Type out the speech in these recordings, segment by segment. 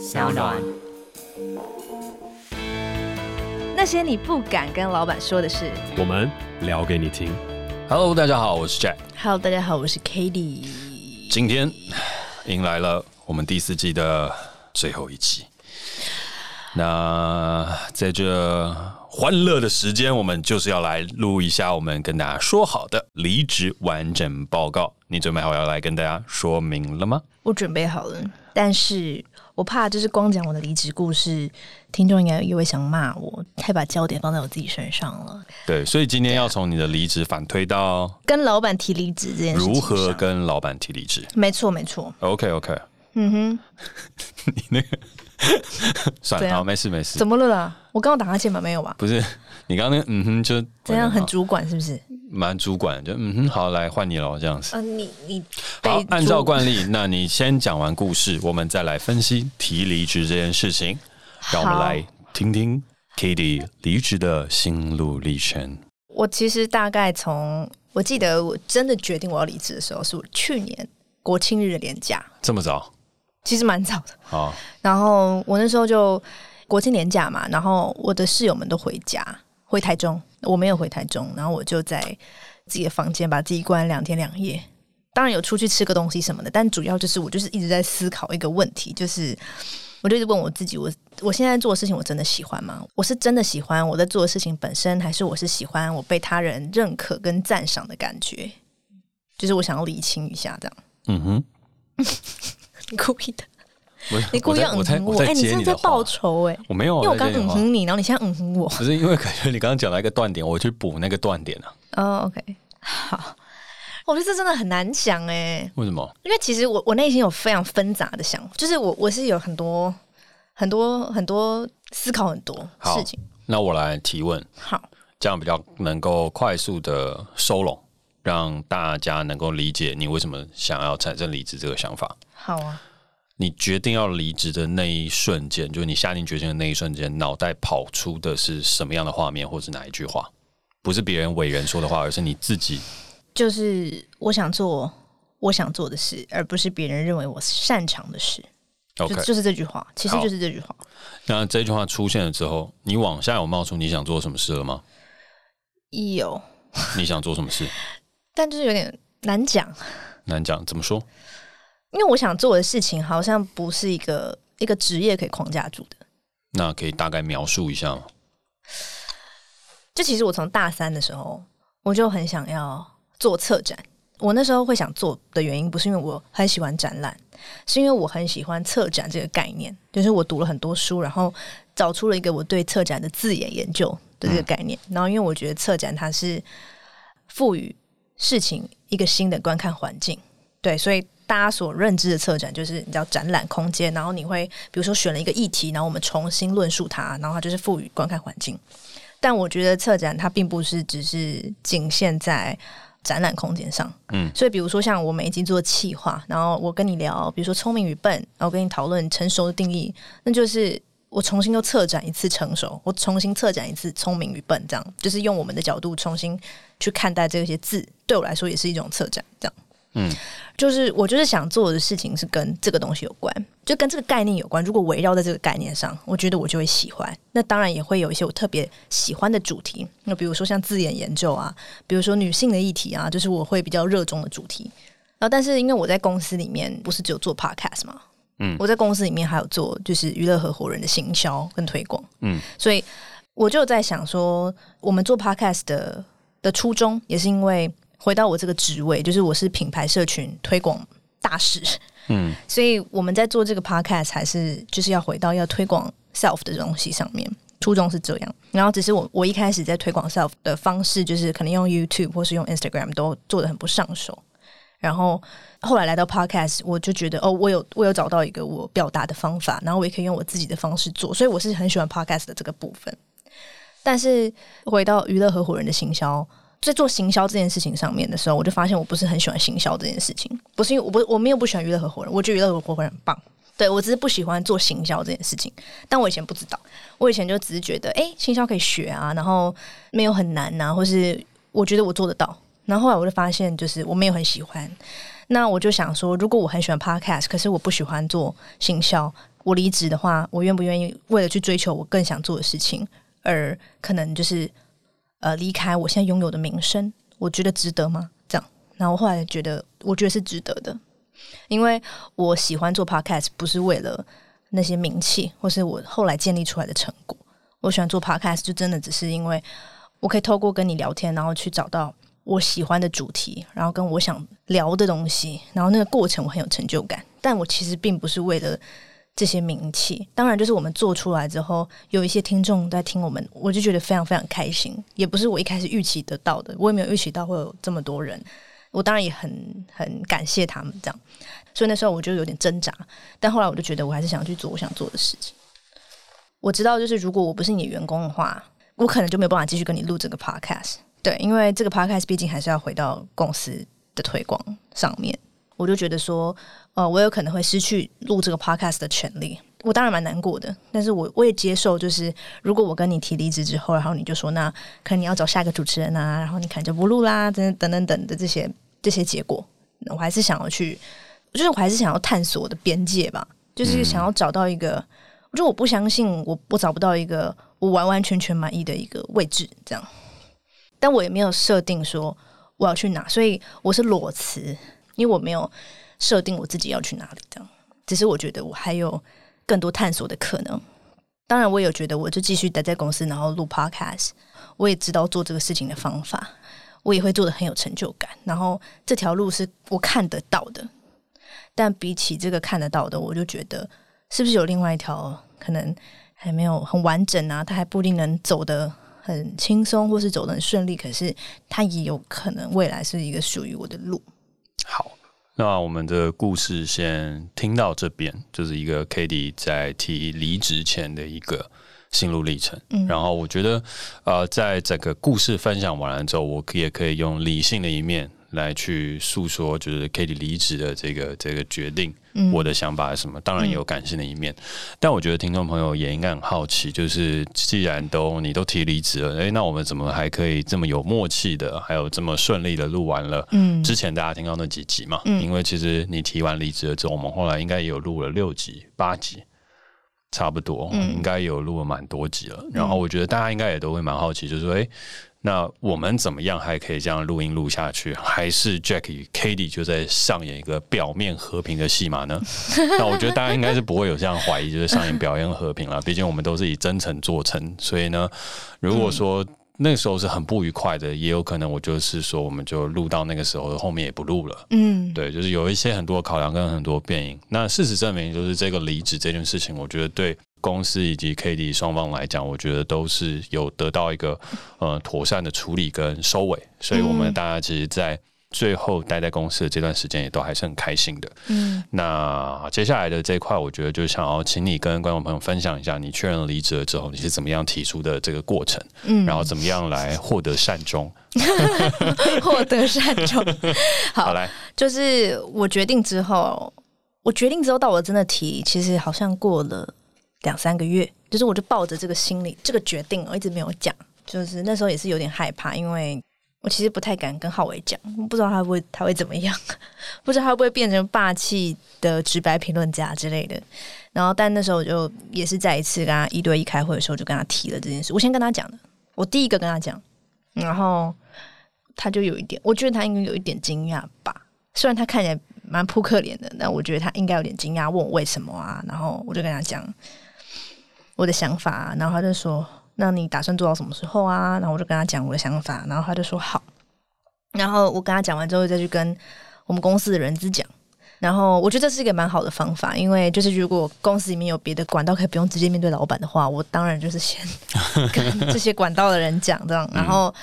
小暖。那些你不敢跟老板说的事，我们聊给你听。Hello，大家好，我是 Jack。Hello，大家好，我是 Cady。今天迎来了我们第四季的最后一集。那在这欢乐的时间，我们就是要来录一下我们跟大家说好的离职完整报告。你准备好要来跟大家说明了吗？我准备好了，但是我怕就是光讲我的离职故事，听众应该又会想骂我，太把焦点放在我自己身上了。对，所以今天要从你的离职反推到跟老板提离职这件事，如何跟老板提离职？没错，没错。OK，OK。Okay, okay. 嗯哼，你那个。算了，好，没事没事。怎么了啦？我刚刚打哈欠吗？没有吧？不是，你刚刚那个嗯哼，就这样很主管是不是？蛮主管，就嗯哼，好，来换你了，这样子。嗯、呃，你你好，按照惯例，那你先讲完故事，我们再来分析提离职这件事情。让我们来听听 Cady 离职的心路历程。我其实大概从我记得我真的决定我要离职的时候，是我去年国庆日的年假。这么早？其实蛮早的，好。然后我那时候就国庆年假嘛，然后我的室友们都回家，回台中，我没有回台中，然后我就在自己的房间把自己关两天两夜。当然有出去吃个东西什么的，但主要就是我就是一直在思考一个问题，就是我就一直问我自己：我我现在做的事情我真的喜欢吗？我是真的喜欢我在做的事情本身，还是我是喜欢我被他人认可跟赞赏的感觉？就是我想要理清一下这样。嗯哼。你故意的，你故意要嗯哼我，哎、欸，你现在在报仇哎、欸！我没有，因为我刚嗯哼你，然后你现在嗯哼我，只是因为感觉你刚刚讲到一个断点，我去补那个断点啊。哦、oh,，OK，好，我觉得这真的很难讲哎、欸。为什么？因为其实我我内心有非常纷杂的想法，就是我我是有很多很多很多思考很多事情。那我来提问，好，这样比较能够快速的收拢，让大家能够理解你为什么想要产生离职这个想法。好啊！你决定要离职的那一瞬间，就是你下定决心的那一瞬间，脑袋跑出的是什么样的画面，或是哪一句话？不是别人伟人说的话，而是你自己。就是我想做我想做的事，而不是别人认为我擅长的事。OK，就，就是这句话，其实就是这句话。那这句话出现了之后，你往下有冒出你想做什么事了吗？有。你想做什么事？但就是有点难讲。难讲，怎么说？因为我想做的事情好像不是一个一个职业可以框架住的。那可以大概描述一下吗？就其实我从大三的时候，我就很想要做策展。我那时候会想做的原因，不是因为我很喜欢展览，是因为我很喜欢策展这个概念。就是我读了很多书，然后找出了一个我对策展的字眼研究的这个概念。嗯。然后因为我觉得策展它是赋予事情一个新的观看环境，对，所以。大家所认知的策展就是你知道展览空间，然后你会比如说选了一个议题，然后我们重新论述它，然后它就是赋予观看环境。但我觉得策展它并不是只是仅限在展览空间上，嗯，所以比如说像我们已经做企划，然后我跟你聊，比如说聪明与笨，然后跟你讨论成熟的定义，那就是我重新又策展一次成熟，我重新策展一次聪明与笨，这样就是用我们的角度重新去看待这些字，对我来说也是一种策展，这样。嗯，就是我就是想做的事情是跟这个东西有关，就跟这个概念有关。如果围绕在这个概念上，我觉得我就会喜欢。那当然也会有一些我特别喜欢的主题，那比如说像字眼研究啊，比如说女性的议题啊，就是我会比较热衷的主题。然后，但是因为我在公司里面不是只有做 podcast 嘛，嗯，我在公司里面还有做就是娱乐合伙人的行销跟推广，嗯，所以我就在想说，我们做 podcast 的的初衷也是因为。回到我这个职位，就是我是品牌社群推广大使，嗯，所以我们在做这个 podcast 还是就是要回到要推广 self 的东西上面，初衷是这样。然后只是我我一开始在推广 self 的方式，就是可能用 YouTube 或是用 Instagram 都做的很不上手。然后后来来到 podcast，我就觉得哦，我有我有找到一个我表达的方法，然后我也可以用我自己的方式做，所以我是很喜欢 podcast 的这个部分。但是回到娱乐合伙人的行销。在做行销这件事情上面的时候，我就发现我不是很喜欢行销这件事情。不是因为我不我没有不喜欢娱乐合伙人，我觉得娱乐合伙人很棒。对，我只是不喜欢做行销这件事情。但我以前不知道，我以前就只是觉得，哎，行销可以学啊，然后没有很难呐，或是我觉得我做得到。然后后来我就发现，就是我没有很喜欢。那我就想说，如果我很喜欢 podcast，可是我不喜欢做行销，我离职的话，我愿不愿意为了去追求我更想做的事情，而可能就是呃离开我现在拥有的名声？我觉得值得吗？这样，那我后来觉得，我觉得是值得的，因为我喜欢做 podcast，不是为了那些名气，或是我后来建立出来的成果。我喜欢做 podcast，就真的只是因为我可以透过跟你聊天，然后去找到。我喜欢的主题，然后跟我想聊的东西，然后那个过程我很有成就感。但我其实并不是为了这些名气，当然就是我们做出来之后，有一些听众在听我们，我就觉得非常非常开心。也不是我一开始预期得到的，我也没有预期到会有这么多人。我当然也很很感谢他们这样，所以那时候我就有点挣扎。但后来我就觉得，我还是想去做我想做的事情。我知道，就是如果我不是你员工的话，我可能就没有办法继续跟你录这个 podcast。对，因为这个 podcast 毕竟还是要回到公司的推广上面，我就觉得说，呃，我有可能会失去录这个 podcast 的权利。我当然蛮难过的，但是我我也接受，就是如果我跟你提离职之后，然后你就说，那可能你要找下一个主持人啊，然后你可能就不录啦，等等等等的这些这些结果，我还是想要去，就是我还是想要探索我的边界吧，就是想要找到一个，我觉得我不相信我我找不到一个我完完全全满意的一个位置，这样。但我也没有设定说我要去哪，所以我是裸辞，因为我没有设定我自己要去哪里这样。只是我觉得我还有更多探索的可能。当然，我也有觉得我就继续待在公司，然后录 podcast。我也知道做这个事情的方法，我也会做得很有成就感。然后这条路是我看得到的，但比起这个看得到的，我就觉得是不是有另外一条可能还没有很完整啊？它还不一定能走得。很轻松，或是走得很顺利，可是它也有可能未来是一个属于我的路。好，那我们的故事先听到这边，就是一个 k a t i e 在提离职前的一个心路历程。嗯，然后我觉得，呃，在整个故事分享完了之后，我也可以用理性的一面。来去诉说，就是 Kitty 离职的这个这个决定，嗯、我的想法是什么？当然也有感性的一面，嗯、但我觉得听众朋友也应该很好奇，就是既然都你都提离职了，诶，那我们怎么还可以这么有默契的，还有这么顺利的录完了？嗯，之前大家听到那几集嘛，嗯、因为其实你提完离职了之后，我们后来应该也有录了六集、八集，差不多，嗯、应该有录了蛮多集了。然后我觉得大家应该也都会蛮好奇，就是说，诶。那我们怎么样还可以这样录音录下去？还是 Jack 与 Cady 就在上演一个表面和平的戏码呢？那我觉得大家应该是不会有这样怀疑，就是上演表演和平了。毕竟我们都是以真诚做成，所以呢，如果说那个时候是很不愉快的，也有可能我就是说，我们就录到那个时候，后面也不录了。嗯，对，就是有一些很多考量跟很多变因。那事实证明，就是这个离职这件事情，我觉得对。公司以及 Cady 双方来讲，我觉得都是有得到一个呃妥善的处理跟收尾，所以我们大家其实，在最后待在公司的这段时间，也都还是很开心的。嗯，那接下来的这一块，我觉得就想要请你跟观众朋友分享一下，你确认离职了之后，你是怎么样提出的这个过程，嗯，然后怎么样来获得善终，获得善终。好，好来，就是我决定之后，我决定之后到我真的提，其实好像过了。两三个月，就是我就抱着这个心理，这个决定，我一直没有讲。就是那时候也是有点害怕，因为我其实不太敢跟浩伟讲，不知道他会不会他会怎么样，不知道他会不会变成霸气的直白评论家之类的。然后，但那时候我就也是再一次跟他一对一开会的时候，就跟他提了这件事。我先跟他讲的，我第一个跟他讲，然后他就有一点，我觉得他应该有一点惊讶吧。虽然他看起来蛮扑克脸的，但我觉得他应该有点惊讶，问我为什么啊？然后我就跟他讲。我的想法，然后他就说：“那你打算做到什么时候啊？”然后我就跟他讲我的想法，然后他就说：“好。”然后我跟他讲完之后，再去跟我们公司的人资讲。然后我觉得这是一个蛮好的方法，因为就是如果公司里面有别的管道可以不用直接面对老板的话，我当然就是先 跟这些管道的人讲这样，然后。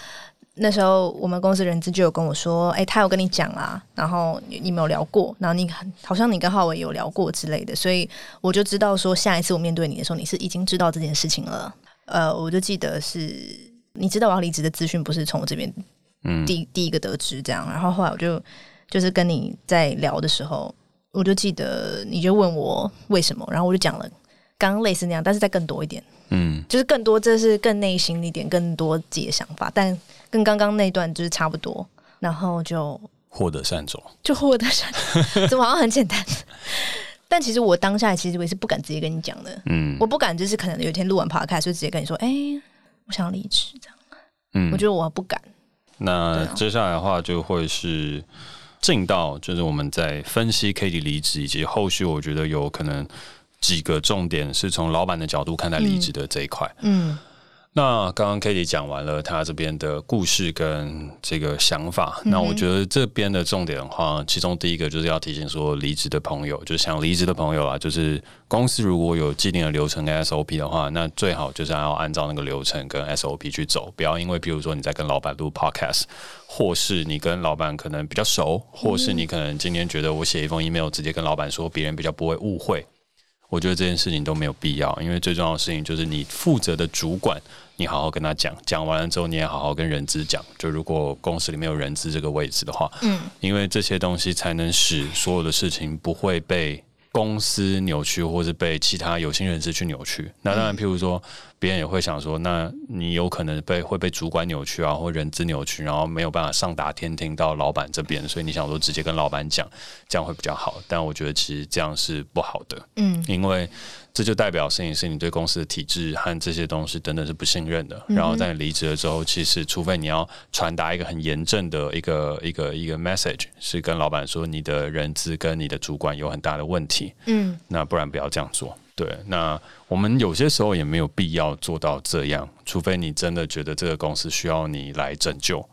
那时候我们公司人资就有跟我说，哎、欸，他有跟你讲啊，然后你，你没有聊过，然后你好像你跟浩伟有聊过之类的，所以我就知道说下一次我面对你的时候，你是已经知道这件事情了。呃，我就记得是你知道我要离职的资讯不是从我这边第、嗯、第一个得知这样，然后后来我就就是跟你在聊的时候，我就记得你就问我为什么，然后我就讲了刚刚类似那样，但是再更多一点，嗯，就是更多，这是更内心一点，更多自己的想法，但。跟刚刚那段就是差不多，然后就获得善终，就获得善终，怎么好像很简单？但其实我当下其实我也是不敢直接跟你讲的，嗯，我不敢就是可能有一天录完 podcast 就直接跟你说，哎、欸，我想离职这样，嗯，我觉得我不敢。那接下来的话就会是进到就是我们在分析 Cady 离职以及后续，我觉得有可能几个重点是从老板的角度看待离职的这一块，嗯。嗯那刚刚 Kitty 讲完了他这边的故事跟这个想法，嗯、那我觉得这边的重点的话，其中第一个就是要提醒说，离职的朋友，就是想离职的朋友啊，就是公司如果有既定的流程跟 SOP 的话，那最好就是要按照那个流程跟 SOP 去走，不要因为比如说你在跟老板录 Podcast，或是你跟老板可能比较熟，或是你可能今天觉得我写一封 email 直接跟老板说，别人比较不会误会。我觉得这件事情都没有必要，因为最重要的事情就是你负责的主管，你好好跟他讲，讲完了之后你也好好跟人资讲。就如果公司里面有人资这个位置的话，嗯，因为这些东西才能使所有的事情不会被公司扭曲，或是被其他有心人士去扭曲。那当然，譬如说。别人也会想说，那你有可能被会被主管扭曲啊，或人资扭曲，然后没有办法上达天庭到老板这边，所以你想说直接跟老板讲，这样会比较好。但我觉得其实这样是不好的，嗯，因为这就代表摄影师你对公司的体制和这些东西等等是不信任的。然后在你离职了之后，其实除非你要传达一个很严正的一个一个一个 message，是跟老板说你的人资跟你的主管有很大的问题，嗯，那不然不要这样做。对，那我们有些时候也没有必要做到这样，除非你真的觉得这个公司需要你来拯救。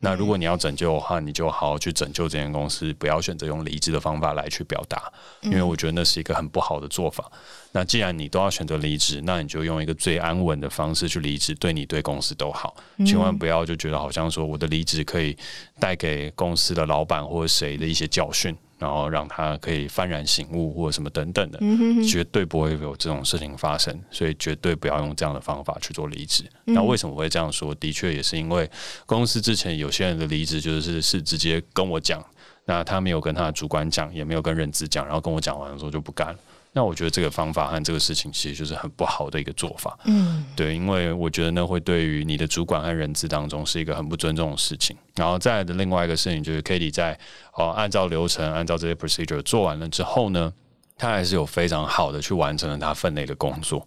那如果你要拯救的话，你就好好去拯救这间公司，不要选择用离职的方法来去表达，因为我觉得那是一个很不好的做法。那既然你都要选择离职，那你就用一个最安稳的方式去离职，对你对公司都好。千万不要就觉得好像说我的离职可以带给公司的老板或者谁的一些教训。然后让他可以幡然醒悟，或者什么等等的，绝对不会有这种事情发生。所以绝对不要用这样的方法去做离职。那为什么我会这样说？的确也是因为公司之前有些人的离职就是是直接跟我讲，那他没有跟他的主管讲，也没有跟人资讲，然后跟我讲完的时候就不干了。那我觉得这个方法和这个事情其实就是很不好的一个做法。嗯，对，因为我觉得那会对于你的主管和人资当中是一个很不尊重的事情。然后再来的另外一个事情就是 k a t i e 在哦按照流程、按照这些 procedure 做完了之后呢，他还是有非常好的去完成了他分内的工作。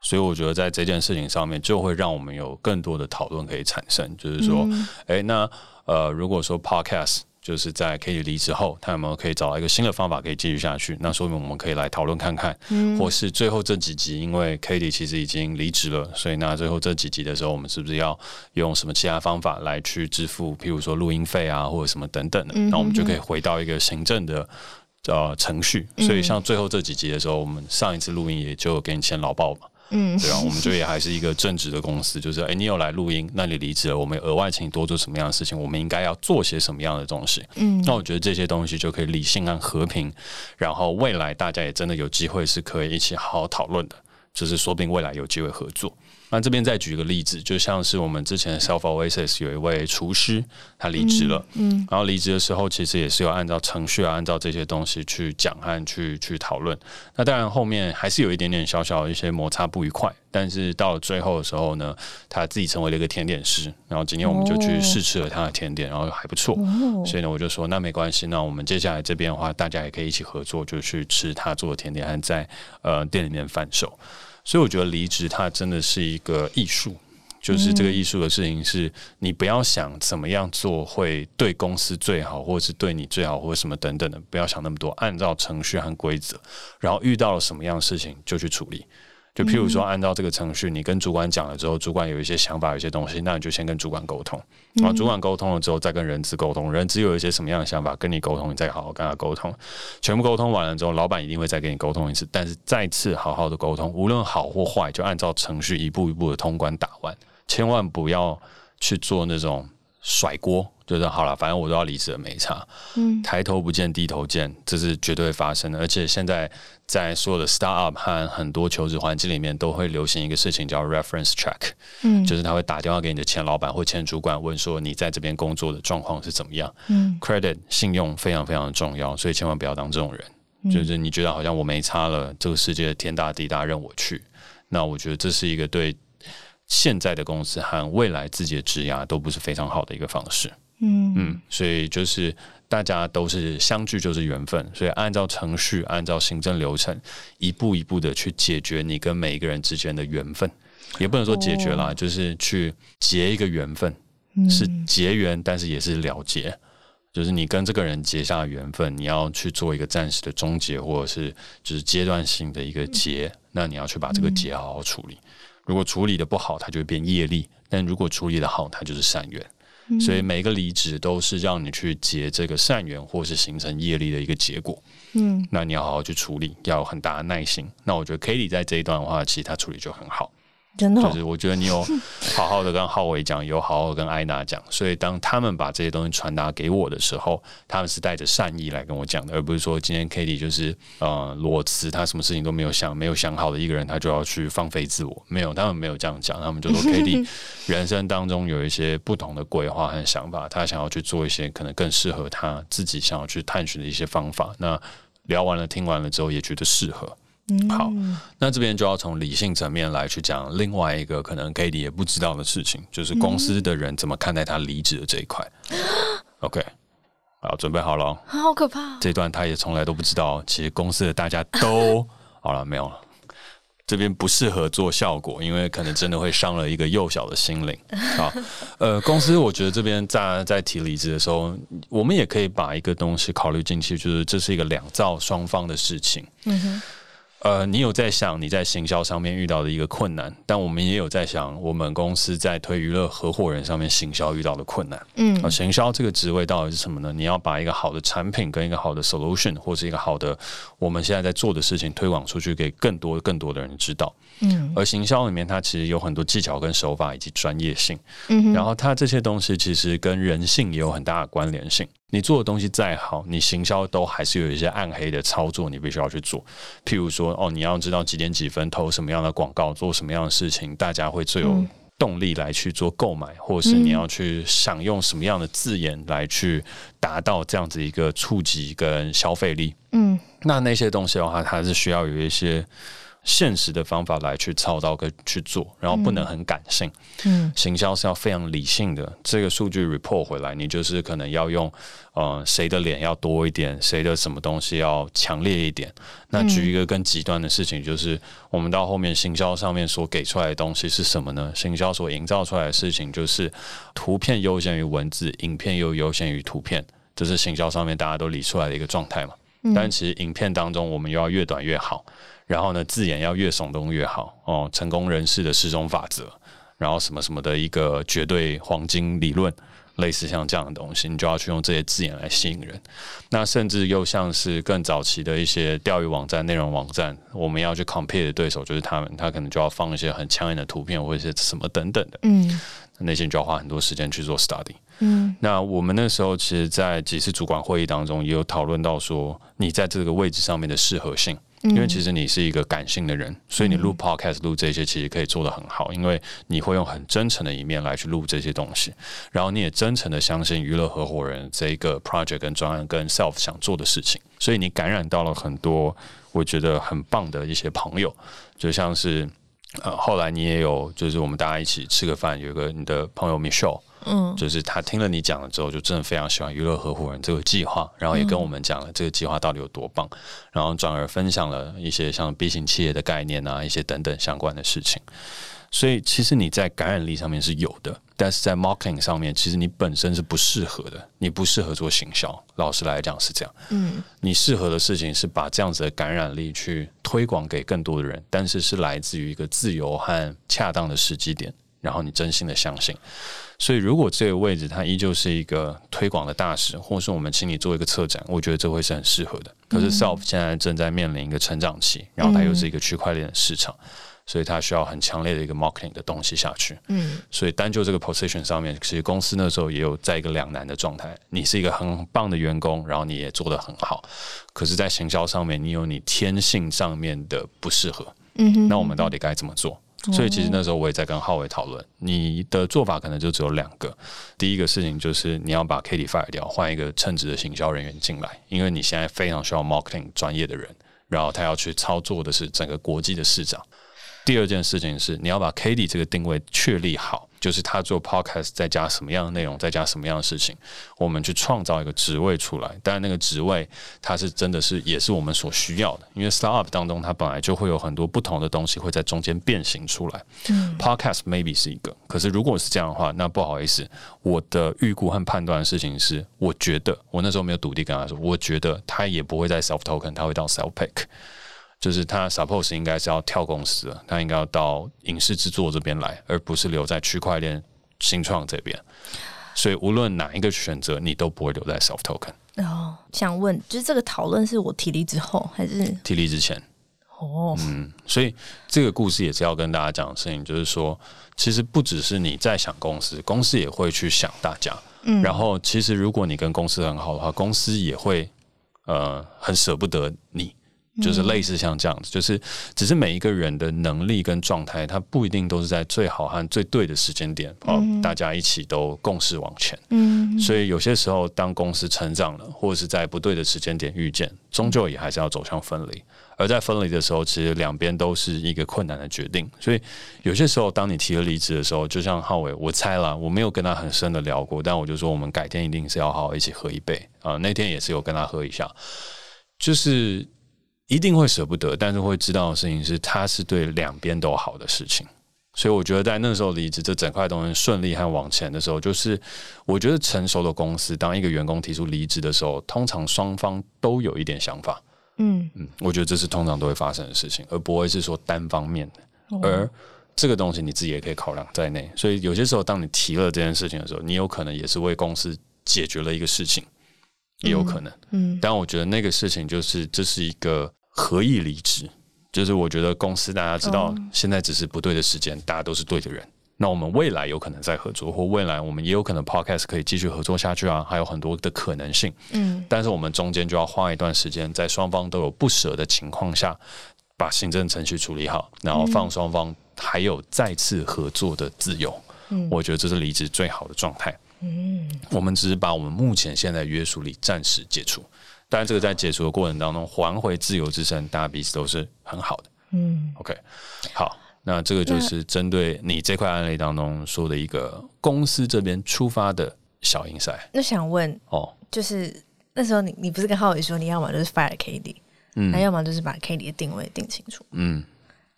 所以我觉得在这件事情上面就会让我们有更多的讨论可以产生，就是说，哎、嗯，那呃，如果说 podcast。就是在 Cady 离职后，他有没有可以找到一个新的方法可以继续下去？那说明我们可以来讨论看看，嗯，或是最后这几集，因为 Cady 其实已经离职了，所以那最后这几集的时候，我们是不是要用什么其他方法来去支付？譬如说录音费啊，或者什么等等的，那、嗯、我们就可以回到一个行政的呃程序。所以像最后这几集的时候，我们上一次录音也就给你签劳报嘛。嗯，对啊，我们就也还是一个正直的公司，就是哎，你有来录音，那你离职了，我们额外请你多做什么样的事情？我们应该要做些什么样的东西？嗯，那我觉得这些东西就可以理性和和平，然后未来大家也真的有机会是可以一起好好讨论的，就是说不定未来有机会合作。那这边再举一个例子，就像是我们之前 Self Oasis 有一位厨师，他离职了，嗯，嗯，然后离职的时候，其实也是有按照程序啊，按照这些东西去讲和去去讨论。那当然后面还是有一点点小小的一些摩擦不愉快，但是到了最后的时候呢，他自己成为了一个甜点师，然后今天我们就去试吃了他的甜点，然后还不错，所以呢，我就说那没关系，那我们接下来这边的话，大家也可以一起合作，就去吃他做的甜点，和在呃店里面贩售。所以我觉得离职它真的是一个艺术，就是这个艺术的事情是，你不要想怎么样做会对公司最好，或者是对你最好，或者什么等等的，不要想那么多，按照程序和规则，然后遇到了什么样的事情就去处理。就譬如说，按照这个程序，你跟主管讲了之后，主管有一些想法，有一些东西，那你就先跟主管沟通，然后主管沟通了之后，再跟人资沟通，人资有一些什么样的想法，跟你沟通，你再好好跟他沟通，全部沟通完了之后，老板一定会再跟你沟通一次，但是再次好好的沟通，无论好或坏，就按照程序一步一步的通关打完，千万不要去做那种甩锅。就是好了，反正我都要离职了，没差。嗯，抬头不见低头见，这是绝对会发生的。而且现在在所有的 startup 和很多求职环境里面，都会流行一个事情叫 reference check。嗯，就是他会打电话给你的前老板或前主管，问说你在这边工作的状况是怎么样。嗯，credit 信用非常非常的重要，所以千万不要当这种人。嗯，就是你觉得好像我没差了，这个世界天大地大任我去。那我觉得这是一个对现在的公司和未来自己的职涯都不是非常好的一个方式。嗯嗯，所以就是大家都是相聚就是缘分，所以按照程序，按照行政流程，一步一步的去解决你跟每一个人之间的缘分，也不能说解决啦，哦、就是去结一个缘分，是结缘，但是也是了结。就是你跟这个人结下的缘分，你要去做一个暂时的终结，或者是就是阶段性的一个结，那你要去把这个结好好处理。如果处理的不好，它就会变业力；但如果处理的好，它就是善缘。所以每一个离职都是让你去结这个善缘，或是形成业力的一个结果。嗯，那你要好好去处理，要有很大的耐心。那我觉得 Cady 在这一段的话，其实他处理就很好。真的，就是我觉得你有好好的跟浩伟讲，有好好跟艾娜讲，所以当他们把这些东西传达给我的时候，他们是带着善意来跟我讲的，而不是说今天 Cady 就是呃裸辞，他什么事情都没有想，没有想好的一个人，他就要去放飞自我。没有，他们没有这样讲，他们就说 Cady 人生当中有一些不同的规划和想法，他想要去做一些可能更适合他自己想要去探寻的一些方法。那聊完了，听完了之后，也觉得适合。好，那这边就要从理性层面来去讲另外一个可能 Cady 也不知道的事情，就是公司的人怎么看待他离职的这一块。OK，好，准备好了，好可怕。这段他也从来都不知道，其实公司的大家都 好了，没有了。这边不适合做效果，因为可能真的会伤了一个幼小的心灵。好，呃，公司我觉得这边在在提离职的时候，我们也可以把一个东西考虑进去，就是这是一个两造双方的事情。嗯哼。呃，你有在想你在行销上面遇到的一个困难，但我们也有在想我们公司在推娱乐合伙人上面行销遇到的困难。嗯，啊，行销这个职位到底是什么呢？你要把一个好的产品跟一个好的 solution 或是一个好的我们现在在做的事情推广出去，给更多更多的人知道。嗯，而行销里面它其实有很多技巧跟手法以及专业性。嗯，然后它这些东西其实跟人性也有很大的关联性。你做的东西再好，你行销都还是有一些暗黑的操作，你必须要去做。譬如说，哦，你要知道几点几分投什么样的广告，做什么样的事情，大家会最有动力来去做购买，或者是你要去想用什么样的字眼来去达到这样子一个触及跟消费力。嗯，那那些东西的话，它是需要有一些。现实的方法来去操刀跟去做，然后不能很感性。嗯，行销是要非常理性的。这个数据 report 回来，你就是可能要用呃谁的脸要多一点，谁的什么东西要强烈一点。那举一个更极端的事情，就是我们到后面行销上面所给出来的东西是什么呢？行销所营造出来的事情就是图片优先于文字，影片又优先于图片，这是行销上面大家都理出来的一个状态嘛。但其实影片当中，我们又要越短越好。然后呢，字眼要越耸动越好哦。成功人士的四种法则，然后什么什么的一个绝对黄金理论，类似像这样的东西，你就要去用这些字眼来吸引人。那甚至又像是更早期的一些钓鱼网站、内容网站，我们要去 compete 的对手就是他们，他可能就要放一些很抢眼的图片或者是什么等等的。嗯，那些就要花很多时间去做 study。嗯，那我们那时候其实，在几次主管会议当中，也有讨论到说，你在这个位置上面的适合性。因为其实你是一个感性的人，所以你录 podcast 录这些其实可以做得很好，因为你会用很真诚的一面来去录这些东西，然后你也真诚的相信娱乐合伙人这一个 project 跟专案跟 self 想做的事情，所以你感染到了很多我觉得很棒的一些朋友，就像是呃后来你也有就是我们大家一起吃个饭，有个你的朋友 Michelle。嗯，就是他听了你讲了之后，就真的非常喜欢娱乐合伙人这个计划，然后也跟我们讲了这个计划到底有多棒，然后转而分享了一些像 B 型企业的概念啊，一些等等相关的事情。所以其实你在感染力上面是有的，但是在 marketing 上面，其实你本身是不适合的，你不适合做行销。老实来讲是这样，嗯，你适合的事情是把这样子的感染力去推广给更多的人，但是是来自于一个自由和恰当的时机点，然后你真心的相信。所以，如果这个位置它依旧是一个推广的大使，或是我们请你做一个策展，我觉得这会是很适合的。可是，Self 现在正在面临一个成长期，然后它又是一个区块链的市场，所以它需要很强烈的一个 marketing 的东西下去。嗯，所以单就这个 position 上面，其实公司那时候也有在一个两难的状态。你是一个很棒的员工，然后你也做得很好，可是，在行销上面，你有你天性上面的不适合。嗯哼，那我们到底该怎么做？所以其实那时候我也在跟浩伟讨论，你的做法可能就只有两个。第一个事情就是你要把 Cady fire 掉，换一个称职的行销人员进来，因为你现在非常需要 marketing 专业的人，然后他要去操作的是整个国际的市场。第二件事情是你要把 Cady 这个定位确立好。就是他做 podcast 再加什么样的内容，再加什么样的事情，我们去创造一个职位出来。当然，那个职位它是真的是也是我们所需要的，因为 startup 当中它本来就会有很多不同的东西会在中间变形出来。嗯，podcast maybe 是一个，可是如果是这样的话，那不好意思，我的预估和判断的事情是，我觉得我那时候没有笃定跟他说，我觉得他也不会在 self token，他会到 self pick。就是他 suppose 应该是要跳公司了，他应该要到影视制作这边来，而不是留在区块链新创这边。所以无论哪一个选择，你都不会留在 self token。哦，想问，就是这个讨论是我提离之后还是提离之前？哦，嗯，所以这个故事也是要跟大家讲的事情，就是说，其实不只是你在想公司，公司也会去想大家。嗯，然后其实如果你跟公司很好的话，公司也会呃很舍不得你。就是类似像这样子，就是只是每一个人的能力跟状态，他不一定都是在最好和最对的时间点，哦，大家一起都共事往前。嗯，所以有些时候，当公司成长了，或者是在不对的时间点遇见，终究也还是要走向分离。而在分离的时候，其实两边都是一个困难的决定。所以有些时候，当你提了离职的时候，就像浩伟，我猜了，我没有跟他很深的聊过，但我就说，我们改天一定是要好好一起喝一杯啊。那天也是有跟他喝一下，就是。一定会舍不得，但是会知道的事情是，它是对两边都好的事情。所以我觉得在那时候离职，这整块东西顺利和往前的时候，就是我觉得成熟的公司，当一个员工提出离职的时候，通常双方都有一点想法。嗯嗯，我觉得这是通常都会发生的事情，而不会是说单方面的。而这个东西你自己也可以考量在内。所以有些时候，当你提了这件事情的时候，你有可能也是为公司解决了一个事情。也有可能，嗯，但我觉得那个事情就是这是一个合意离职，就是我觉得公司大家知道现在只是不对的时间，大家都是对的人，那我们未来有可能再合作，或未来我们也有可能 Podcast 可以继续合作下去啊，还有很多的可能性，嗯，但是我们中间就要花一段时间，在双方都有不舍的情况下，把行政程序处理好，然后放双方还有再次合作的自由，嗯，我觉得这是离职最好的状态。嗯，我们只是把我们目前现在约束力暂时解除，当然这个在解除的过程当中还回自由之身，大家彼此都是很好的。嗯，OK，好，那这个就是针对你这块案例当中说的一个公司这边出发的小 insight。那想问哦，就是那时候你你不是跟浩伟说你要么就是 fire KD，嗯，那要么就是把 KD 的定位定清楚，嗯，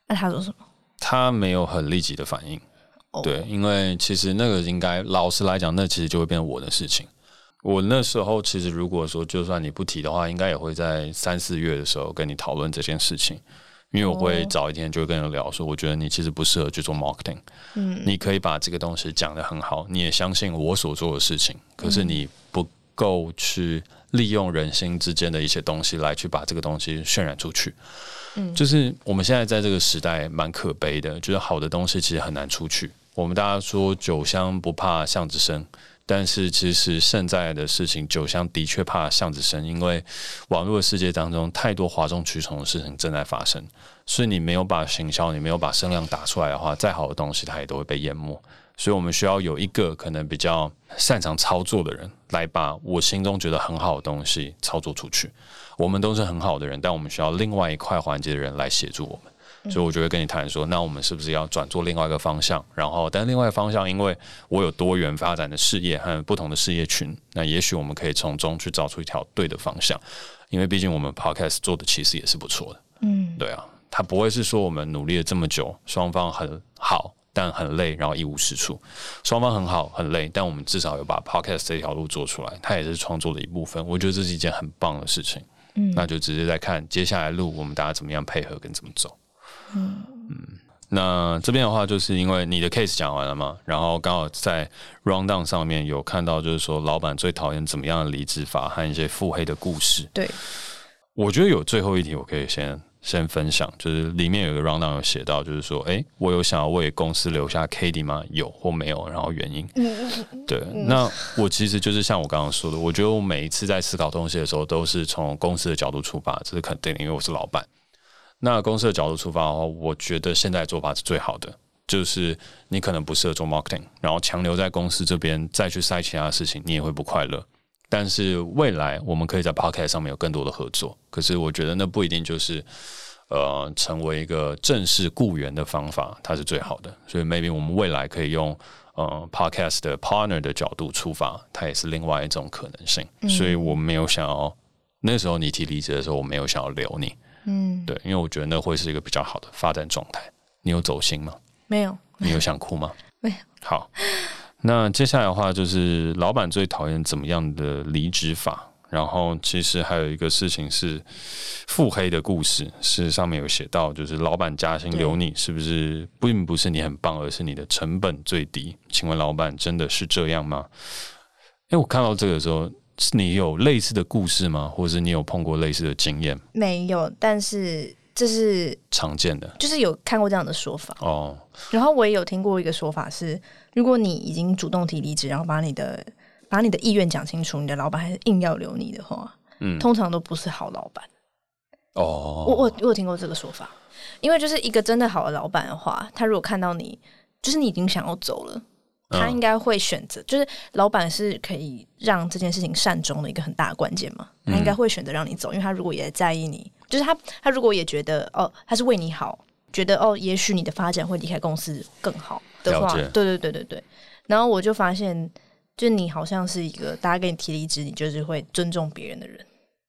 那他说什么？他没有很立即的反应。对，因为其实那个应该老实来讲，那其实就会变成我的事情。我那时候其实如果说就算你不提的话，应该也会在三四月的时候跟你讨论这件事情，因为我会早一天就会跟你聊说，我觉得你其实不适合去做 marketing。嗯，你可以把这个东西讲得很好，你也相信我所做的事情，可是你不够去利用人心之间的一些东西来去把这个东西渲染出去。嗯，就是我们现在在这个时代蛮可悲的，就是好的东西其实很难出去。我们大家说酒香不怕巷子深，但是其实现在的事情，酒香的确怕巷子深，因为网络的世界当中太多哗众取宠的事情正在发生，所以你没有把行销，你没有把声量打出来的话，再好的东西它也都会被淹没。所以我们需要有一个可能比较擅长操作的人，来把我心中觉得很好的东西操作出去。我们都是很好的人，但我们需要另外一块环节的人来协助我们。所以，我就会跟你谈说，那我们是不是要转做另外一个方向？然后，但另外一个方向，因为我有多元发展的事业和不同的事业群，那也许我们可以从中去找出一条对的方向。因为毕竟我们 Podcast 做的其实也是不错的，嗯，对啊，他不会是说我们努力了这么久，双方很好，但很累，然后一无是处。双方很好，很累，但我们至少有把 Podcast 这条路做出来，它也是创作的一部分。我觉得这是一件很棒的事情。嗯，那就直接在看接下来路，我们大家怎么样配合跟怎么走。嗯那这边的话，就是因为你的 case 讲完了嘛，然后刚好在 rundown 上面有看到，就是说老板最讨厌怎么样的离职法和一些腹黑的故事。对，我觉得有最后一题，我可以先先分享，就是里面有一个 rundown 有写到，就是说，哎，我有想要为公司留下 KD 吗？有或没有？然后原因？对，那我其实就是像我刚刚说的，我觉得我每一次在思考东西的时候，都是从公司的角度出发，这是肯定的，因为我是老板。那公司的角度出发的话，我觉得现在做法是最好的，就是你可能不适合做 marketing，然后强留在公司这边再去塞其他的事情，你也会不快乐。但是未来我们可以在 podcast 上面有更多的合作，可是我觉得那不一定就是呃成为一个正式雇员的方法，它是最好的。所以 maybe 我们未来可以用呃 podcast 的 partner 的角度出发，它也是另外一种可能性。嗯、所以我没有想要那时候你提离职的时候，我没有想要留你。嗯，对，因为我觉得那会是一个比较好的发展状态。你有走心吗？没有。你有想哭吗？没有。好，那接下来的话就是老板最讨厌怎么样的离职法？然后其实还有一个事情是腹黑的故事，是上面有写到，就是老板加薪留你，是不是并不是你很棒，而是你的成本最低？请问老板真的是这样吗？诶，我看到这个的时候，是你有类似的故事吗？或者是你有碰过类似的经验？没有，但是这是常见的，就是有看过这样的说法。哦。然后我也有听过一个说法是，如果你已经主动提离职，然后把你的把你的意愿讲清楚，你的老板还是硬要留你的话，嗯，通常都不是好老板。哦，我我我有听过这个说法，因为就是一个真的好的老板的话，他如果看到你，就是你已经想要走了，他应该会选择，嗯、就是老板是可以让这件事情善终的一个很大的关键嘛，他应该会选择让你走，因为他如果也在意你，就是他他如果也觉得哦，他是为你好，觉得哦，也许你的发展会离开公司更好的话，对对对对对，然后我就发现。就你好像是一个大家给你提离职，你就是会尊重别人的人。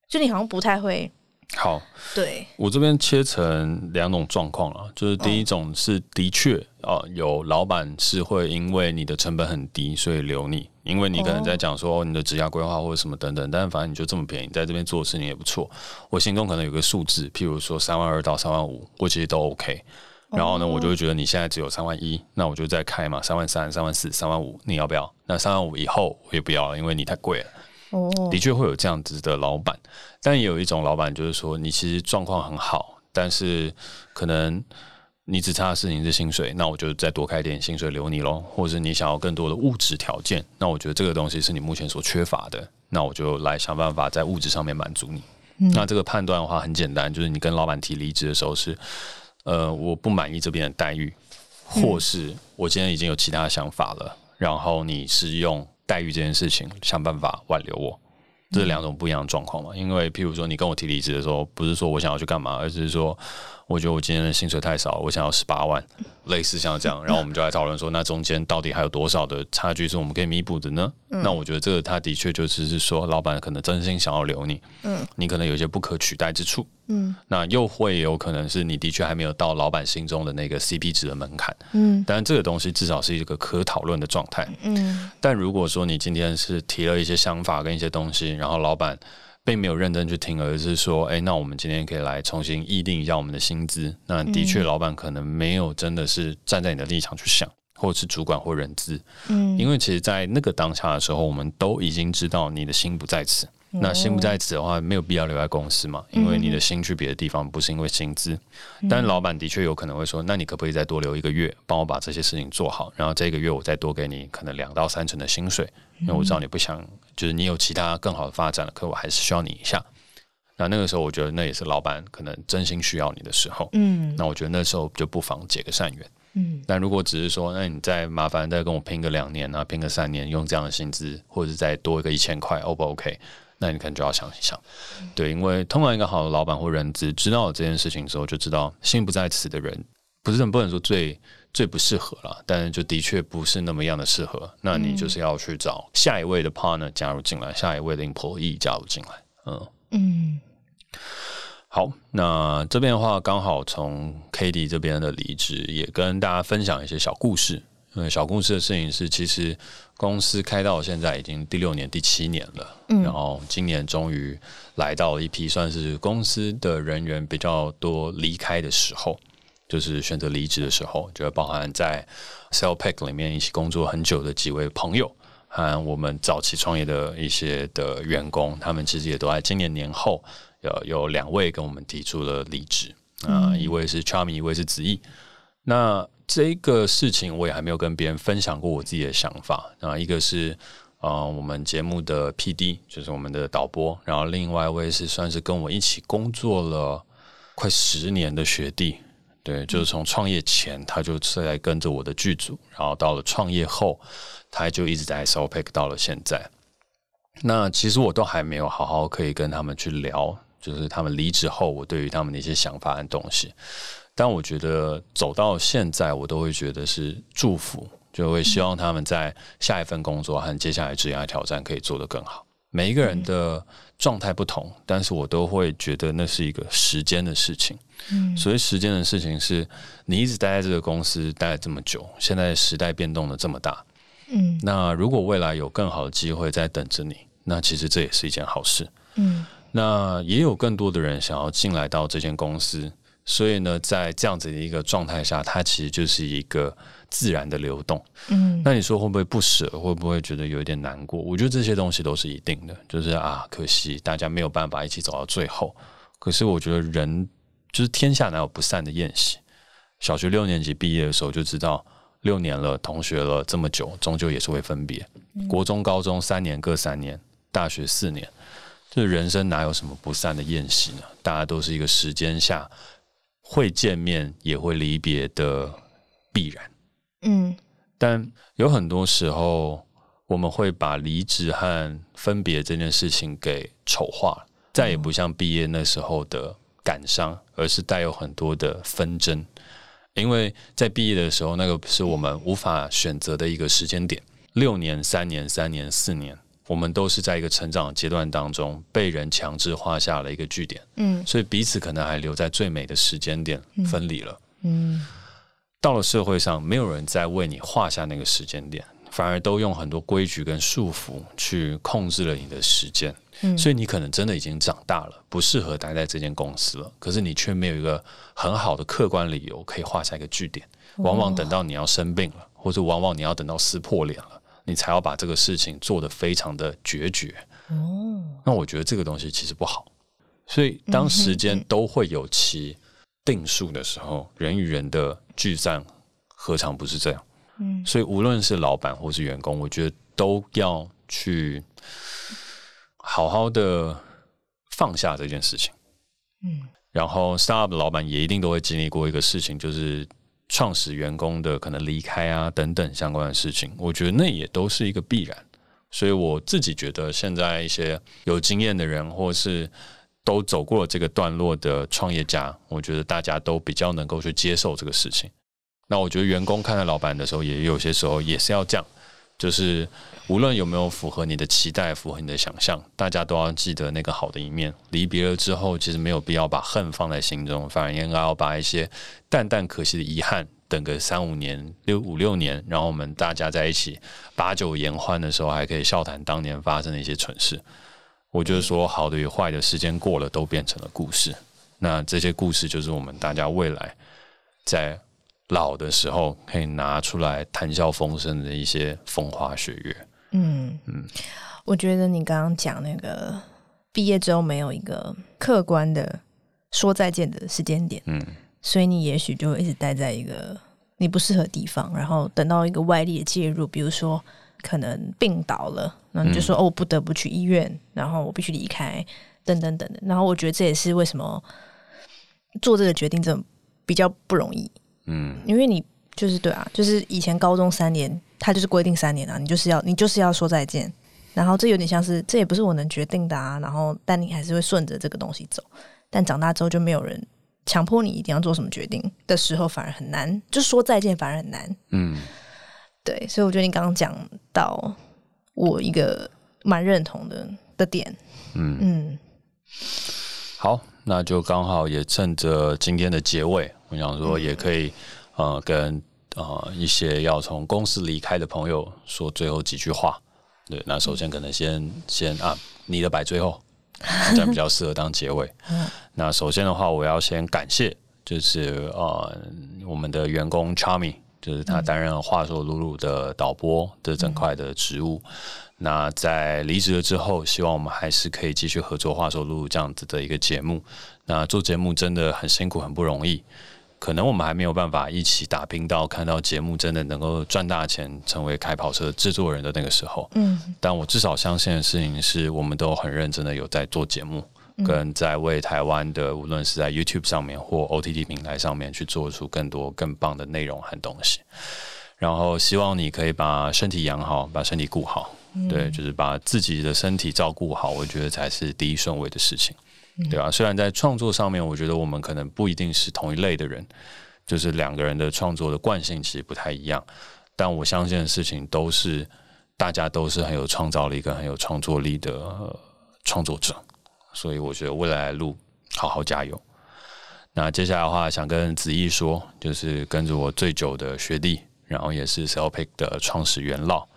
就你好像不太会。好，对我这边切成两种状况了，就是第一种是的确啊、呃，有老板是会因为你的成本很低，所以留你，因为你可能在讲说你的职业规划或者什么等等，但反正你就这么便宜，在这边做事情也不错。我心中可能有个数字，譬如说三万二到三万五，我其实都 OK。然后呢，我就会觉得你现在只有三万一，那我就再开嘛，三万三、三万四、三万五，你要不要？那三万五以后我也不要了，因为你太贵了。的确会有这样子的老板，但也有一种老板就是说，你其实状况很好，但是可能你只差的是你的薪水，那我就再多开点薪水留你喽。或者是你想要更多的物质条件，那我觉得这个东西是你目前所缺乏的，那我就来想办法在物质上面满足你。嗯，那这个判断的话很简单，就是你跟老板提离职的时候是。呃，我不满意这边的待遇，或是我今天已经有其他想法了，然后你是用待遇这件事情想办法挽留我，这是两种不一样的状况嘛？因为譬如说你跟我提离职的时候，不是说我想要去干嘛，而是说。我觉得我今天的薪水太少，我想要十八万，类似像这样，然后我们就来讨论说，那中间到底还有多少的差距是我们可以弥补的呢？嗯、那我觉得这个他的确就只是说，老板可能真心想要留你，嗯，你可能有些不可取代之处，嗯，那又会有可能是你的确还没有到老板心中的那个 CP 值的门槛，嗯，但这个东西至少是一个可讨论的状态，嗯，但如果说你今天是提了一些想法跟一些东西，然后老板。并没有认真去听，而是说，哎，那我们今天可以来重新议定一下我们的薪资。那的确，老板可能没有真的是站在你的立场去想，或者是主管或人资，嗯，因为其实，在那个当下的时候，我们都已经知道你的心不在此。那心不在此的话，没有必要留在公司嘛，因为你的心去别的地方，不是因为薪资。但老板的确有可能会说，那你可不可以再多留一个月，帮我把这些事情做好，然后这个月我再多给你可能两到三成的薪水，因为我知道你不想，就是你有其他更好的发展了，可我还是需要你一下。那那个时候，我觉得那也是老板可能真心需要你的时候。嗯，那我觉得那时候就不妨结个善缘。嗯，但如果只是说，那你再麻烦再跟我拼个两年啊，拼个三年，用这样的薪资，或者再多一个一千块，O 不 OK？那你可能就要想一想，对，因为通常一个好的老板或人资知道这件事情之后，就知道心不在此的人，不是不能说最最不适合了，但是就的确不是那么样的适合。那你就是要去找下一位的 partner 加入进来，下一位的 employee 加入进来。嗯嗯，好，那这边的话刚好从 Cady 这边的离职，也跟大家分享一些小故事。嗯，小故事的事情是，其实公司开到现在已经第六年、第七年了。嗯，然后今年终于来到了一批算是公司的人员比较多离开的时候，就是选择离职的时候，就包含在 Cellpack 里面一起工作很久的几位朋友，和我们早期创业的一些的员工，他们其实也都在今年年后有有两位跟我们提出了离职啊，一位是 Charmy，一位是子毅。那这个事情我也还没有跟别人分享过我自己的想法啊，一个是呃我们节目的 PD，就是我们的导播，然后另外一位是算是跟我一起工作了快十年的学弟，对，就是从创业前他就在跟着我的剧组，然后到了创业后，他就一直在 Cellpack 到了现在。那其实我都还没有好好可以跟他们去聊，就是他们离职后我对于他们的一些想法和东西。但我觉得走到现在，我都会觉得是祝福，就会希望他们在下一份工作和接下来职业挑战可以做得更好。每一个人的状态不同，但是我都会觉得那是一个时间的事情。嗯，所以时间的事情是你一直待在这个公司待了这么久，现在时代变动的这么大。嗯，那如果未来有更好的机会在等着你，那其实这也是一件好事。嗯，那也有更多的人想要进来到这间公司，所以呢，在这样子的一个状态下，它其实就是一个自然的流动。嗯，那你说会不会不舍？会不会觉得有一点难过？我觉得这些东西都是一定的，就是啊，可惜大家没有办法一起走到最后。可是我觉得人就是天下哪有不散的宴席？小学六年级毕业的时候就知道。六年了，同学了这么久，终究也是会分别。嗯、国中、高中三年各三年，大学四年，这人生哪有什么不散的宴席呢？大家都是一个时间下会见面也会离别的必然。嗯，但有很多时候，我们会把离职和分别这件事情给丑化，再也不像毕业那时候的感伤，而是带有很多的纷争。因为在毕业的时候，那个是我们无法选择的一个时间点。六年、三年、三年、四年，我们都是在一个成长阶段当中被人强制画下了一个句点。嗯，所以彼此可能还留在最美的时间点分离了。嗯，到了社会上，没有人再为你画下那个时间点，反而都用很多规矩跟束缚去控制了你的时间。所以你可能真的已经长大了，不适合待在这间公司了。可是你却没有一个很好的客观理由可以画下一个句点。往往等到你要生病了，或者往往你要等到撕破脸了，你才要把这个事情做得非常的决绝。哦，那我觉得这个东西其实不好。所以当时间都会有其定数的时候，人与人的聚散何尝不是这样？嗯，所以无论是老板或是员工，我觉得都要去。好好的放下这件事情，嗯，然后 startup 的老板也一定都会经历过一个事情，就是创始员工的可能离开啊等等相关的事情。我觉得那也都是一个必然，所以我自己觉得现在一些有经验的人，或是都走过这个段落的创业家，我觉得大家都比较能够去接受这个事情。那我觉得员工看待老板的时候，也有些时候也是要这样。就是无论有没有符合你的期待，符合你的想象，大家都要记得那个好的一面。离别了之后，其实没有必要把恨放在心中，反而应该要把一些淡淡可惜的遗憾，等个三五年、六五六年，然后我们大家在一起把酒言欢的时候，还可以笑谈当年发生的一些蠢事。我觉得说好的与坏的，时间过了都变成了故事。那这些故事就是我们大家未来在。老的时候可以拿出来谈笑风生的一些风花雪月。嗯嗯，我觉得你刚刚讲那个毕业之后没有一个客观的说再见的时间点，嗯，所以你也许就会一直待在一个你不适合的地方，然后等到一个外力的介入，比如说可能病倒了，然后你就说、嗯、哦，我不得不去医院，然后我必须离开，等等等等。然后我觉得这也是为什么做这个决定这么比较不容易。嗯，因为你就是对啊，就是以前高中三年，他就是规定三年啊，你就是要你就是要说再见，然后这有点像是这也不是我能决定的啊，然后但你还是会顺着这个东西走，但长大之后就没有人强迫你一定要做什么决定。的时候，反而很难，就说再见反而很难。嗯，对，所以我觉得你刚刚讲到我一个蛮认同的的点，嗯。嗯，好，那就刚好也趁着今天的结尾。我想说，也可以，呃，跟呃一些要从公司离开的朋友说最后几句话。对，那首先可能先先啊，你的摆最后，这样比较适合当结尾。那首先的话，我要先感谢，就是呃我们的员工 Charmy，就是他担任了话说鲁鲁的导播的整块的职务。那在离职了之后，希望我们还是可以继续合作话说鲁鲁这样子的一个节目。那做节目真的很辛苦，很不容易。可能我们还没有办法一起打拼到看到节目真的能够赚大钱，成为开跑车制作人的那个时候。嗯，但我至少相信的事情是，我们都很认真的有在做节目，跟在为台湾的无论是在 YouTube 上面或 OTT 平台上面去做出更多更棒的内容和东西。然后希望你可以把身体养好，把身体顾好。对，就是把自己的身体照顾好，我觉得才是第一顺位的事情。对啊，虽然在创作上面，我觉得我们可能不一定是同一类的人，就是两个人的创作的惯性其实不太一样，但我相信的事情都是大家都是很有创造力跟很有创作力的创作者，所以我觉得未来的路好好加油。那接下来的话，想跟子毅说，就是跟着我最久的学弟，然后也是 Celpic 的创始元老。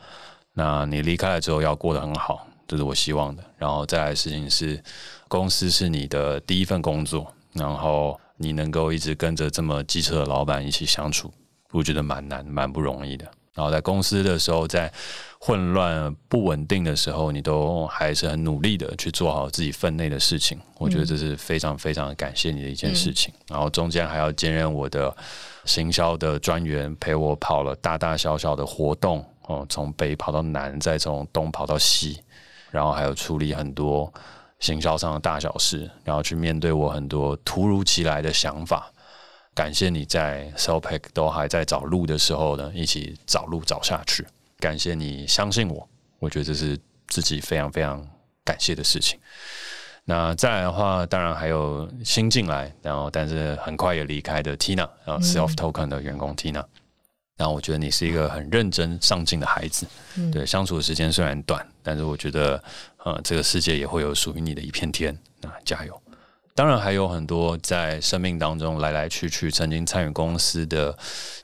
那你离开了之后，要过得很好，这是我希望的。然后再来的事情是，公司是你的第一份工作，然后你能够一直跟着这么机车的老板一起相处，我觉得蛮难、蛮不容易的。然后在公司的时候，在混乱不稳定的时候，你都还是很努力的去做好自己分内的事情。我觉得这是非常非常感谢你的一件事情。然后中间还要兼任我的行销的专员，陪我跑了大大小小的活动哦，从北跑到南，再从东跑到西，然后还有处理很多行销上的大小事，然后去面对我很多突如其来的想法。感谢你在 Selpack 都还在找路的时候呢，一起找路找下去。感谢你相信我，我觉得这是自己非常非常感谢的事情。那再来的话，当然还有新进来，然后但是很快也离开的 Tina，然后 Self Token 的员工 Tina。然后我觉得你是一个很认真上进的孩子。对，相处的时间虽然短，但是我觉得呃，这个世界也会有属于你的一片天。那加油！当然还有很多在生命当中来来去去，曾经参与公司的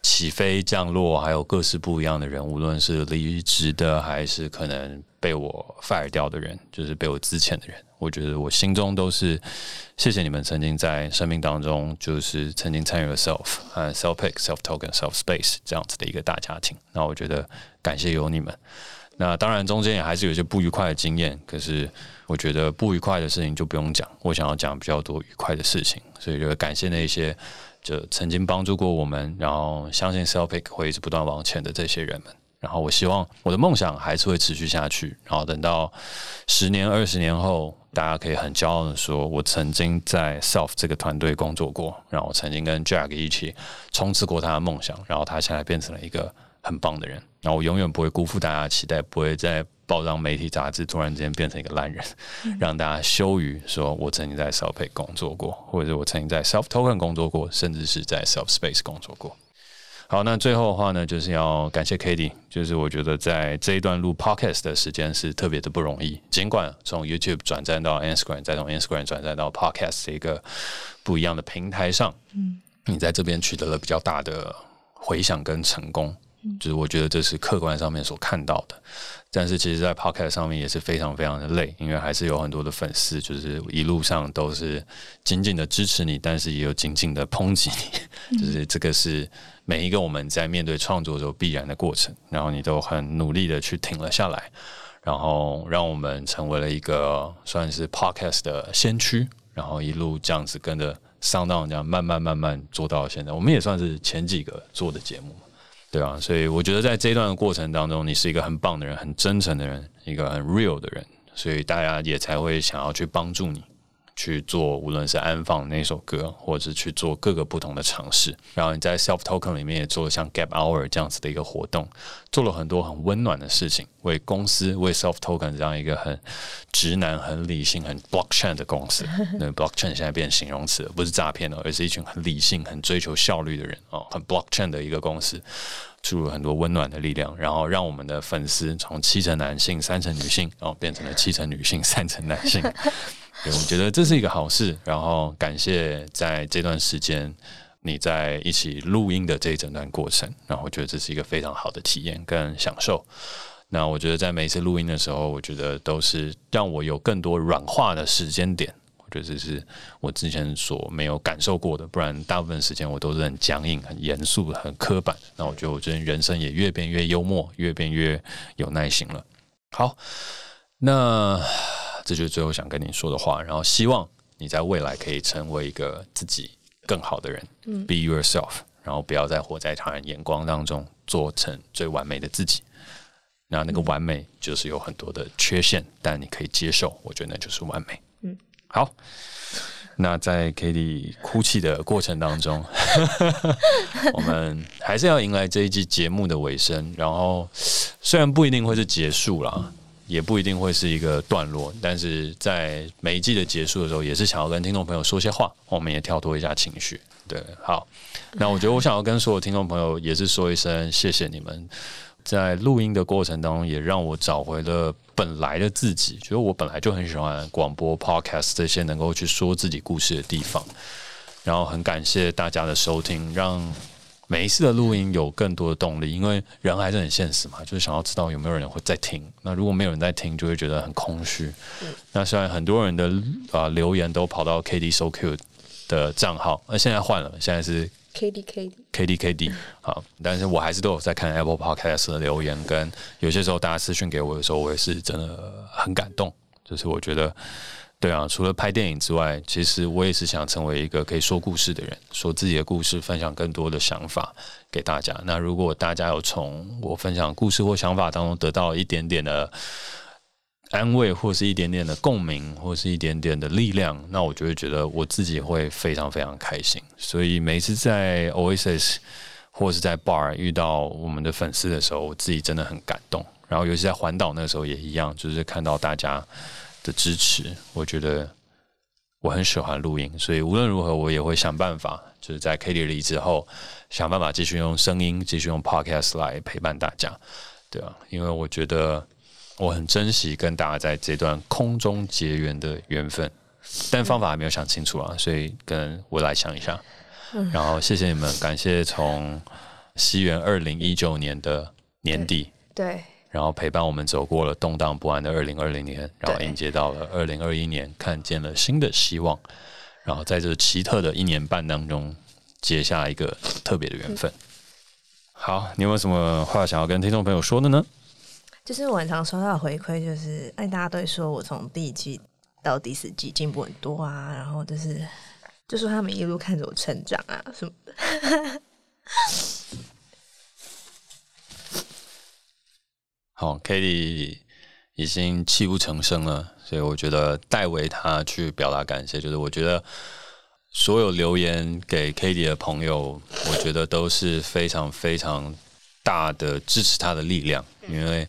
起飞降落，还有各式不一样的人，无论是离职的，还是可能被我 fire 掉的人，就是被我之前的人。我觉得我心中都是谢谢你们曾经在生命当中，就是曾经参与了 self 和 self pick self token self space 这样子的一个大家庭。那我觉得感谢有你们。那当然中间也还是有一些不愉快的经验，可是。我觉得不愉快的事情就不用讲，我想要讲比较多愉快的事情，所以就感谢那些就曾经帮助过我们，然后相信 Selfick 会一直不断往前的这些人们。然后我希望我的梦想还是会持续下去，然后等到十年、二十年后，大家可以很骄傲的说，我曾经在 Self 这个团队工作过，然后我曾经跟 Jack 一起冲刺过他的梦想，然后他现在变成了一个很棒的人。然后我永远不会辜负大家的期待，不会再。报章媒体杂志突然之间变成一个烂人，让大家羞于说我曾经在 Self Pay 工作过，或者是我曾经在 Self Token 工作过，甚至是在 Self Space 工作过。好，那最后的话呢，就是要感谢 katy 就是我觉得在这一段录 Podcast 的时间是特别的不容易，尽管从 YouTube 转战到 Instagram，再从 Instagram 转战到 Podcast 这一个不一样的平台上，嗯，你在这边取得了比较大的回响跟成功。就是我觉得这是客观上面所看到的，但是其实，在 Podcast 上面也是非常非常的累，因为还是有很多的粉丝，就是一路上都是紧紧的支持你，但是也有紧紧的抨击你，就是这个是每一个我们在面对创作的时候必然的过程，然后你都很努力的去挺了下来，然后让我们成为了一个算是 Podcast 的先驱，然后一路这样子跟着 SoundOn 这样慢慢慢慢做到现在，我们也算是前几个做的节目。对啊，所以我觉得在这段的过程当中，你是一个很棒的人，很真诚的人，一个很 real 的人，所以大家也才会想要去帮助你。去做无论是安放那首歌，或者是去做各个不同的尝试，然后你在 Self Token 里面也做了像 Gap Hour 这样子的一个活动，做了很多很温暖的事情，为公司为 Self Token 这样一个很直男、很理性、很 Blockchain 的公司，那 Blockchain 现在变形容词，不是诈骗了，而是一群很理性、很追求效率的人哦，很 Blockchain 的一个公司，注入很多温暖的力量，然后让我们的粉丝从七成男性、三成女性哦，变成了七成女性、三成男性。对，我觉得这是一个好事，然后感谢在这段时间你在一起录音的这一整段过程，然后我觉得这是一个非常好的体验跟享受。那我觉得在每一次录音的时候，我觉得都是让我有更多软化的时间点，我觉得这是我之前所没有感受过的。不然大部分时间我都是很僵硬、很严肃、很刻板。那我觉得我最近人生也越变越幽默，越变越有耐心了。好，那。这就是最后想跟你说的话，然后希望你在未来可以成为一个自己更好的人，嗯，Be yourself，然后不要再活在他人眼光当中，做成最完美的自己。那那个完美就是有很多的缺陷，但你可以接受，我觉得那就是完美。嗯，好。那在 Cady 哭泣的过程当中，我们还是要迎来这一季节目的尾声。然后虽然不一定会是结束啦。也不一定会是一个段落，但是在每一季的结束的时候，也是想要跟听众朋友说些话，我们也跳脱一下情绪。对，好，那我觉得我想要跟所有听众朋友也是说一声谢谢你们，在录音的过程当中，也让我找回了本来的自己，觉得我本来就很喜欢广播、podcast 这些能够去说自己故事的地方，然后很感谢大家的收听，让每一次的录音有更多的动力，因为人还是很现实嘛，就是想要知道有没有人会在听，那如果没有人在听，就会觉得很空虚。那虽然很多人的啊、呃、留言都跑到 KD So Cute。的账号，那现在换了，现在是 K D K D K D K D 好，但是我还是都有在看 Apple Podcast 的留言，跟有些时候大家私讯给我的时候，我也是真的很感动。就是我觉得，对啊，除了拍电影之外，其实我也是想成为一个可以说故事的人，说自己的故事，分享更多的想法给大家。那如果大家有从我分享故事或想法当中得到一点点的。安慰，或是一点点的共鸣，或是一点点的力量，那我就会觉得我自己会非常非常开心。所以每次在 Oasis 或是在 Bar 遇到我们的粉丝的时候，我自己真的很感动。然后尤其在环岛那个时候也一样，就是看到大家的支持，我觉得我很喜欢录音。所以无论如何，我也会想办法，就是在离职后，想办法继续用声音，继续用 Podcast 来陪伴大家，对啊，因为我觉得。我很珍惜跟大家在这段空中结缘的缘分，但方法还没有想清楚啊，所以跟我来想一下。然后谢谢你们，感谢从西元二零一九年的年底，对，然后陪伴我们走过了动荡不安的二零二零年，然后迎接到了二零二一年，看见了新的希望，然后在这奇特的一年半当中结下一个特别的缘分。好，你有没有什么话想要跟听众朋友说的呢？就是我很常收到的回馈，就是哎，大家都会说我从第一季到第四季进步很多啊，然后就是就说他们一路看着我成长啊什么的。好，KD 已经泣不成声了，所以我觉得代为他去表达感谢。就是我觉得所有留言给 KD 的朋友，我觉得都是非常非常。大的支持他的力量，因为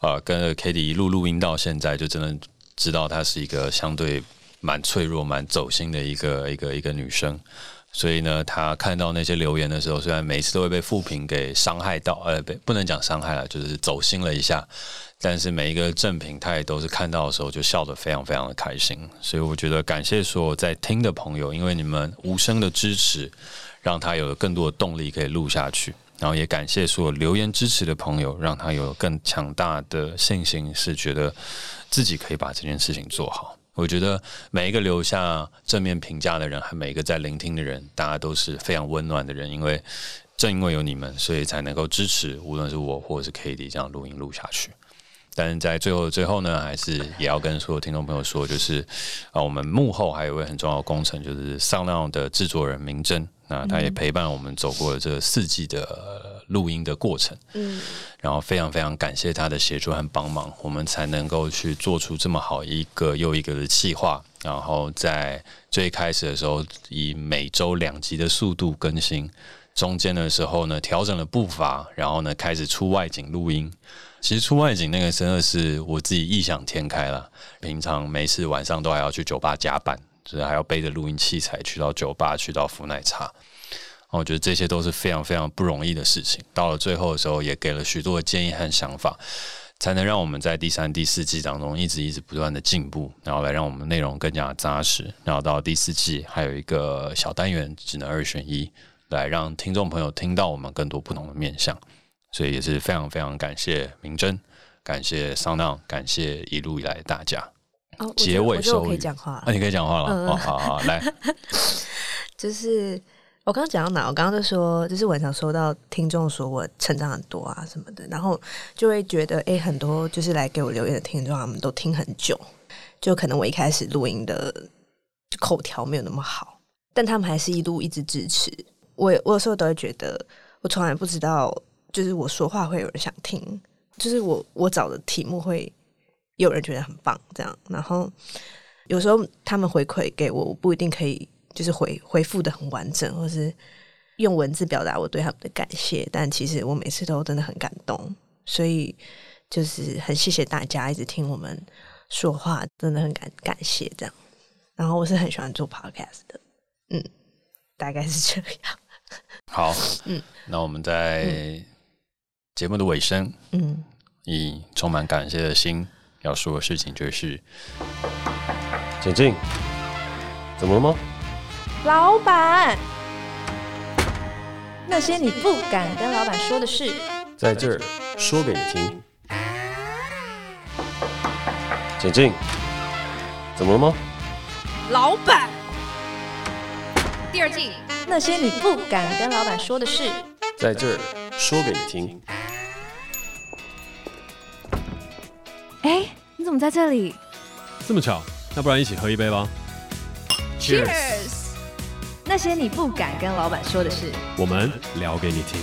啊、跟着 KD 一路录音到现在，就真的知道她是一个相对蛮脆弱、蛮走心的一个一个一个女生。所以呢，他看到那些留言的时候，虽然每次都会被负评给伤害到，呃，不能讲伤害了，就是走心了一下。但是每一个正评，他也都是看到的时候就笑得非常非常的开心。所以我觉得感谢所有在听的朋友，因为你们无声的支持，让他有了更多的动力可以录下去。然后也感谢所有留言支持的朋友，让他有更强大的信心，是觉得自己可以把这件事情做好。我觉得每一个留下正面评价的人，和每一个在聆听的人，大家都是非常温暖的人。因为正因为有你们，所以才能够支持，无论是我或者是 KD 这样录音录下去。但是在最后的最后呢，还是也要跟所有听众朋友说，就是啊，我们幕后还有一位很重要的工程，就是 SoundOn 的制作人明真。那他也陪伴我们走过了这四季的录音的过程，嗯，然后非常非常感谢他的协助和帮忙，我们才能够去做出这么好一个又一个的计划。然后在最开始的时候，以每周两集的速度更新，中间的时候呢，调整了步伐，然后呢，开始出外景录音。其实出外景那个真的是我自己异想天开了，平常没事晚上都还要去酒吧加班。就是还要背着录音器材去到酒吧，去到福奶茶，我觉得这些都是非常非常不容易的事情。到了最后的时候，也给了许多的建议和想法，才能让我们在第三、第四季当中一直一直不断的进步，然后来让我们内容更加扎实。然后到第四季还有一个小单元，只能二选一，来让听众朋友听到我们更多不同的面向。所以也是非常非常感谢明真，感谢 SoundOn，感谢一路以来的大家。哦、结尾收，我可以讲话。啊，你可以讲话了。嗯、哦，好好来。就是我刚刚讲到哪？我刚刚就说，就是晚上收到听众说我成长很多啊什么的，然后就会觉得，哎、很多就是来给我留言的听众，他们都听很久。就可能我一开始录音的口条没有那么好，但他们还是一路一直支持我。我有时候都会觉得，我从来不知道，就是我说话会有人想听，就是我我找的题目会。有人觉得很棒，这样，然后有时候他们回馈给我，我不一定可以就是回回复的很完整，或是用文字表达我对他们的感谢，但其实我每次都真的很感动，所以就是很谢谢大家一直听我们说话，真的很感感谢这样。然后我是很喜欢做 podcast 的，嗯，大概是这样。好，嗯，那我们在节目的尾声，嗯，以充满感谢的心要说的事情就是，简静，怎么了吗？老板，那些你不敢跟老板说的事，在这儿说给你听。请进，怎么了吗？老板，第二季那些你不敢跟老板说的事，在这儿说给你听。哎，你怎么在这里？这么巧，那不然一起喝一杯吧。Cheers！那些你不敢跟老板说的事，我们聊给你听。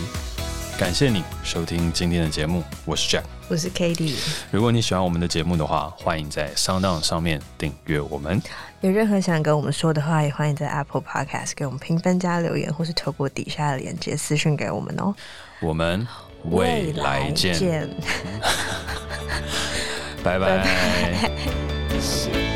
感谢你收听今天的节目，我是 Jack，我是 Cady。如果你喜欢我们的节目的话，欢迎在 SoundOn 上面订阅我们。有任何想跟我们说的话，也欢迎在 Apple Podcast 给我们评分加留言，或是透过底下的链接私讯给我们哦。我们未来见，来见 拜拜。